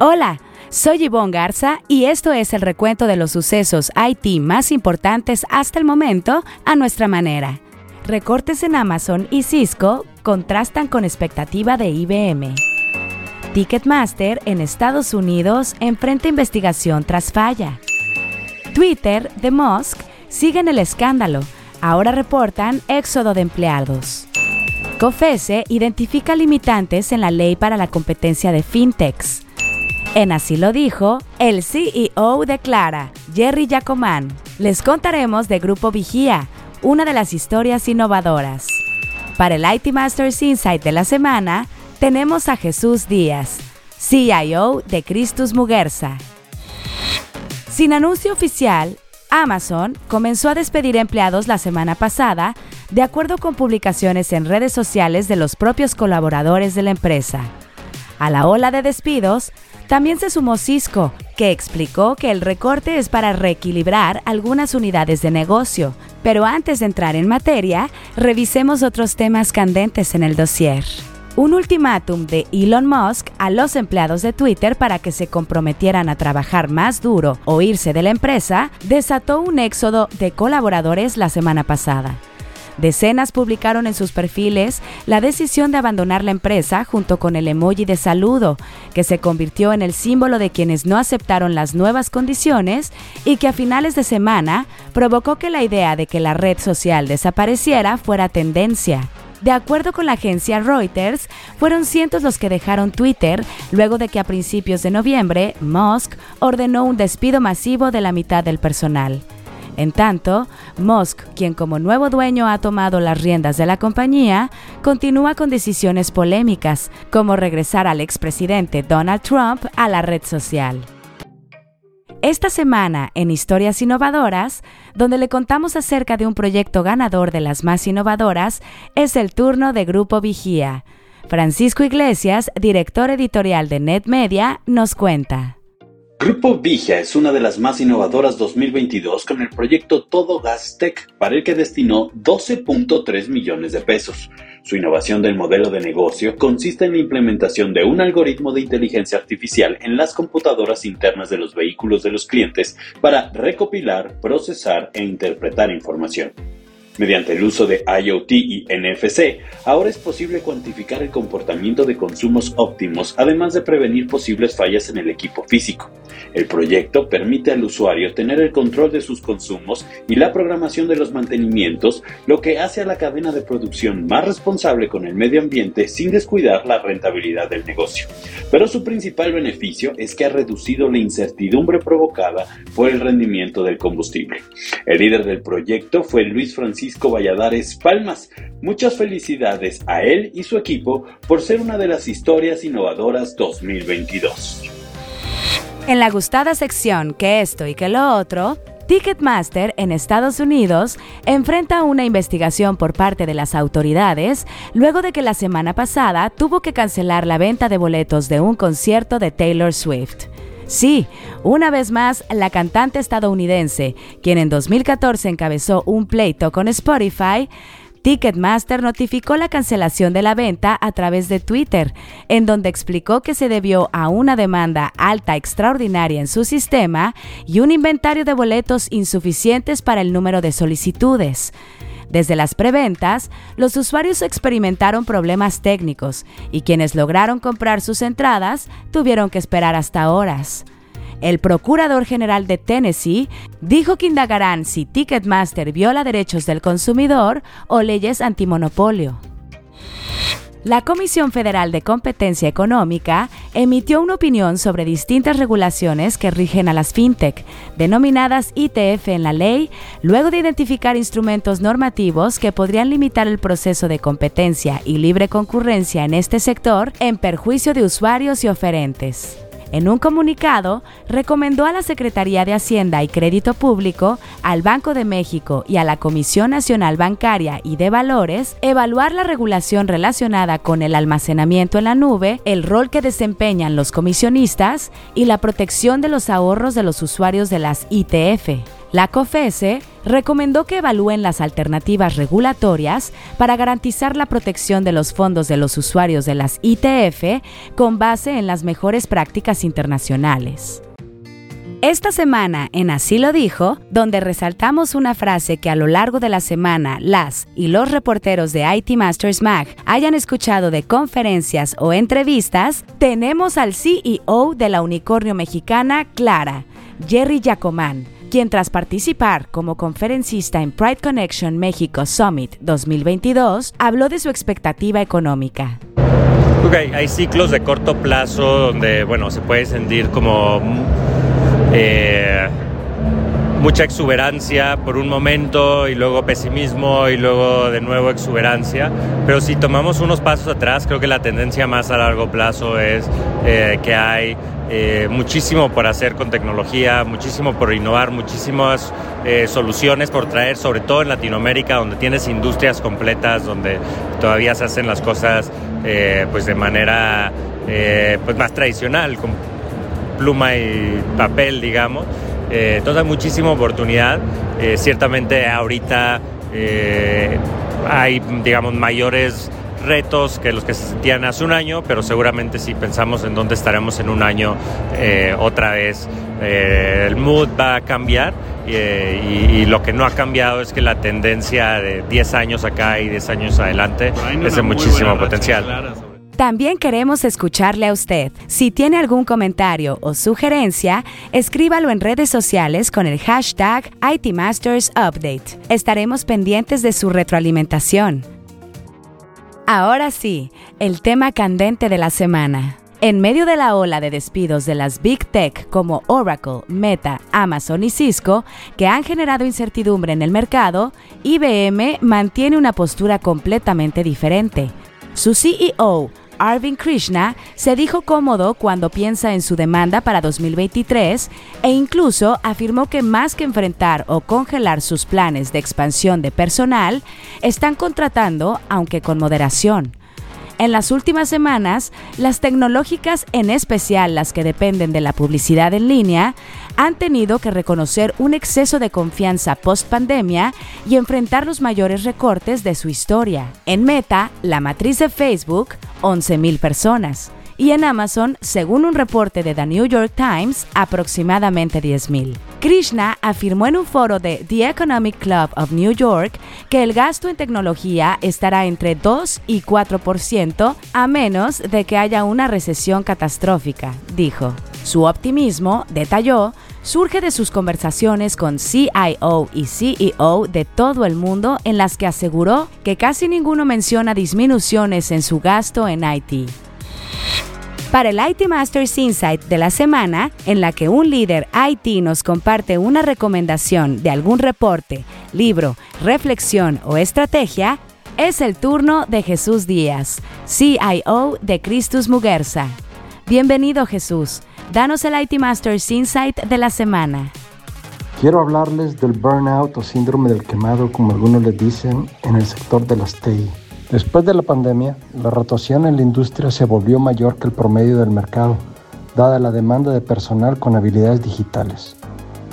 Hola, soy Yvonne Garza y esto es el recuento de los sucesos IT más importantes hasta el momento a nuestra manera. Recortes en Amazon y Cisco contrastan con expectativa de IBM. Ticketmaster en Estados Unidos enfrenta investigación tras falla. Twitter de Musk siguen el escándalo. Ahora reportan éxodo de empleados. COFESE identifica limitantes en la ley para la competencia de fintechs. En Así lo dijo, el CEO declara, Jerry Jacomán. Les contaremos de Grupo Vigía, una de las historias innovadoras. Para el IT Masters Insight de la semana, tenemos a Jesús Díaz, CIO de Christus Muguerza. Sin anuncio oficial, Amazon comenzó a despedir empleados la semana pasada, de acuerdo con publicaciones en redes sociales de los propios colaboradores de la empresa. A la ola de despidos, también se sumó Cisco, que explicó que el recorte es para reequilibrar algunas unidades de negocio. Pero antes de entrar en materia, revisemos otros temas candentes en el dossier. Un ultimátum de Elon Musk a los empleados de Twitter para que se comprometieran a trabajar más duro o irse de la empresa desató un éxodo de colaboradores la semana pasada. Decenas publicaron en sus perfiles la decisión de abandonar la empresa junto con el emoji de saludo, que se convirtió en el símbolo de quienes no aceptaron las nuevas condiciones y que a finales de semana provocó que la idea de que la red social desapareciera fuera tendencia. De acuerdo con la agencia Reuters, fueron cientos los que dejaron Twitter luego de que a principios de noviembre Musk ordenó un despido masivo de la mitad del personal. En tanto, Musk, quien como nuevo dueño ha tomado las riendas de la compañía, continúa con decisiones polémicas, como regresar al expresidente Donald Trump a la red social. Esta semana en Historias Innovadoras, donde le contamos acerca de un proyecto ganador de las más innovadoras, es el turno de Grupo Vigía. Francisco Iglesias, director editorial de NetMedia, nos cuenta. Grupo Vigia es una de las más innovadoras 2022 con el proyecto Todo Gas Tech, para el que destinó 12.3 millones de pesos. Su innovación del modelo de negocio consiste en la implementación de un algoritmo de inteligencia artificial en las computadoras internas de los vehículos de los clientes para recopilar, procesar e interpretar información. Mediante el uso de IoT y NFC, ahora es posible cuantificar el comportamiento de consumos óptimos, además de prevenir posibles fallas en el equipo físico. El proyecto permite al usuario tener el control de sus consumos y la programación de los mantenimientos, lo que hace a la cadena de producción más responsable con el medio ambiente sin descuidar la rentabilidad del negocio. Pero su principal beneficio es que ha reducido la incertidumbre provocada por el rendimiento del combustible. El líder del proyecto fue Luis Francisco Valladares Palmas. Muchas felicidades a él y su equipo por ser una de las historias innovadoras 2022. En la gustada sección que esto y que lo otro, Ticketmaster en Estados Unidos enfrenta una investigación por parte de las autoridades luego de que la semana pasada tuvo que cancelar la venta de boletos de un concierto de Taylor Swift. Sí, una vez más, la cantante estadounidense, quien en 2014 encabezó un pleito con Spotify, Ticketmaster notificó la cancelación de la venta a través de Twitter, en donde explicó que se debió a una demanda alta extraordinaria en su sistema y un inventario de boletos insuficientes para el número de solicitudes. Desde las preventas, los usuarios experimentaron problemas técnicos y quienes lograron comprar sus entradas tuvieron que esperar hasta horas. El Procurador General de Tennessee dijo que indagarán si Ticketmaster viola derechos del consumidor o leyes antimonopolio. La Comisión Federal de Competencia Económica emitió una opinión sobre distintas regulaciones que rigen a las fintech, denominadas ITF en la ley, luego de identificar instrumentos normativos que podrían limitar el proceso de competencia y libre concurrencia en este sector en perjuicio de usuarios y oferentes. En un comunicado, recomendó a la Secretaría de Hacienda y Crédito Público, al Banco de México y a la Comisión Nacional Bancaria y de Valores evaluar la regulación relacionada con el almacenamiento en la nube, el rol que desempeñan los comisionistas y la protección de los ahorros de los usuarios de las ITF. La COFESE recomendó que evalúen las alternativas regulatorias para garantizar la protección de los fondos de los usuarios de las ITF con base en las mejores prácticas internacionales. Esta semana en Así lo dijo, donde resaltamos una frase que a lo largo de la semana las y los reporteros de IT Masters Mag hayan escuchado de conferencias o entrevistas, tenemos al CEO de la unicornio mexicana Clara, Jerry Yacomán, quien tras participar como conferencista en Pride Connection México Summit 2022, habló de su expectativa económica. Okay, hay ciclos de corto plazo donde, bueno, se puede sentir como eh, mucha exuberancia por un momento y luego pesimismo y luego de nuevo exuberancia. Pero si tomamos unos pasos atrás, creo que la tendencia más a largo plazo es eh, que hay eh, muchísimo por hacer con tecnología, muchísimo por innovar, muchísimas soluciones por traer, sobre todo en Latinoamérica, donde tienes industrias completas, donde todavía se hacen las cosas pues de manera pues más tradicional, pluma y papel, digamos. Eh, entonces hay muchísima oportunidad. Eh, ciertamente ahorita eh, hay, digamos, mayores retos que los que se sentían hace un año, pero seguramente si pensamos en dónde estaremos en un año, otra vez el mood va a cambiar y, y, lo que no ha cambiado es que la tendencia de 10 años acá y 10 años adelante es de muchísimo potencial. También queremos escucharle a usted. Si tiene algún comentario o sugerencia, escríbalo en redes sociales con el hashtag ITMastersUpdate. Estaremos pendientes de su retroalimentación. Ahora sí, el tema candente de la semana. En medio de la ola de despidos de las Big Tech como Oracle, Meta, Amazon y Cisco, que han generado incertidumbre en el mercado, IBM mantiene una postura completamente diferente. Su CEO, Arvind Krishna se dijo cómodo cuando piensa en su demanda para 2023 e incluso afirmó que más que enfrentar o congelar sus planes de expansión de personal, están contratando, aunque con moderación. En las últimas semanas, las tecnológicas, en especial las que dependen de la publicidad en línea, han tenido que reconocer un exceso de confianza post pandemia y enfrentar los mayores recortes de su historia. En Meta, la matriz de Facebook, 11.000 personas y en Amazon, según un reporte de The New York Times, aproximadamente 10.000. Krishna afirmó en un foro de The Economic Club of New York que el gasto en tecnología estará entre 2 y 4% a menos de que haya una recesión catastrófica, dijo. Su optimismo, detalló, surge de sus conversaciones con CIO y CEO de todo el mundo en las que aseguró que casi ninguno menciona disminuciones en su gasto en IT. Para el IT Masters Insight de la semana, en la que un líder IT nos comparte una recomendación de algún reporte, libro, reflexión o estrategia, es el turno de Jesús Díaz, CIO de Christus Muguerza. Bienvenido Jesús, danos el IT Masters Insight de la semana. Quiero hablarles del burnout o síndrome del quemado, como algunos le dicen, en el sector de las TI. Después de la pandemia, la rotación en la industria se volvió mayor que el promedio del mercado, dada la demanda de personal con habilidades digitales.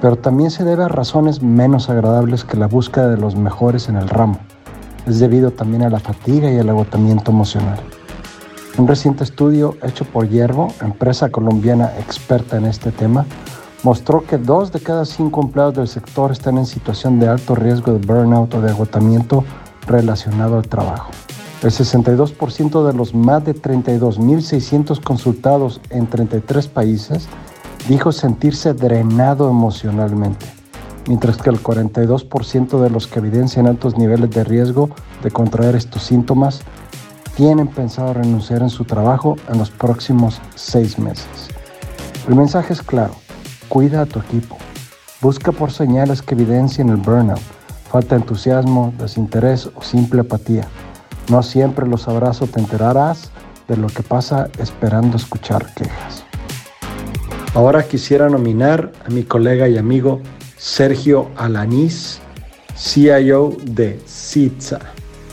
Pero también se debe a razones menos agradables que la búsqueda de los mejores en el ramo. Es debido también a la fatiga y el agotamiento emocional. Un reciente estudio hecho por Yervo, empresa colombiana experta en este tema, mostró que dos de cada cinco empleados del sector están en situación de alto riesgo de burnout o de agotamiento relacionado al trabajo. El 62% de los más de 32.600 consultados en 33 países dijo sentirse drenado emocionalmente, mientras que el 42% de los que evidencian altos niveles de riesgo de contraer estos síntomas tienen pensado renunciar en su trabajo en los próximos seis meses. El mensaje es claro, cuida a tu equipo, busca por señales que evidencien el burnout falta entusiasmo, desinterés o simple apatía. No siempre lo sabrás o te enterarás de lo que pasa esperando escuchar quejas. Ahora quisiera nominar a mi colega y amigo Sergio Alanís, CIO de CITSA.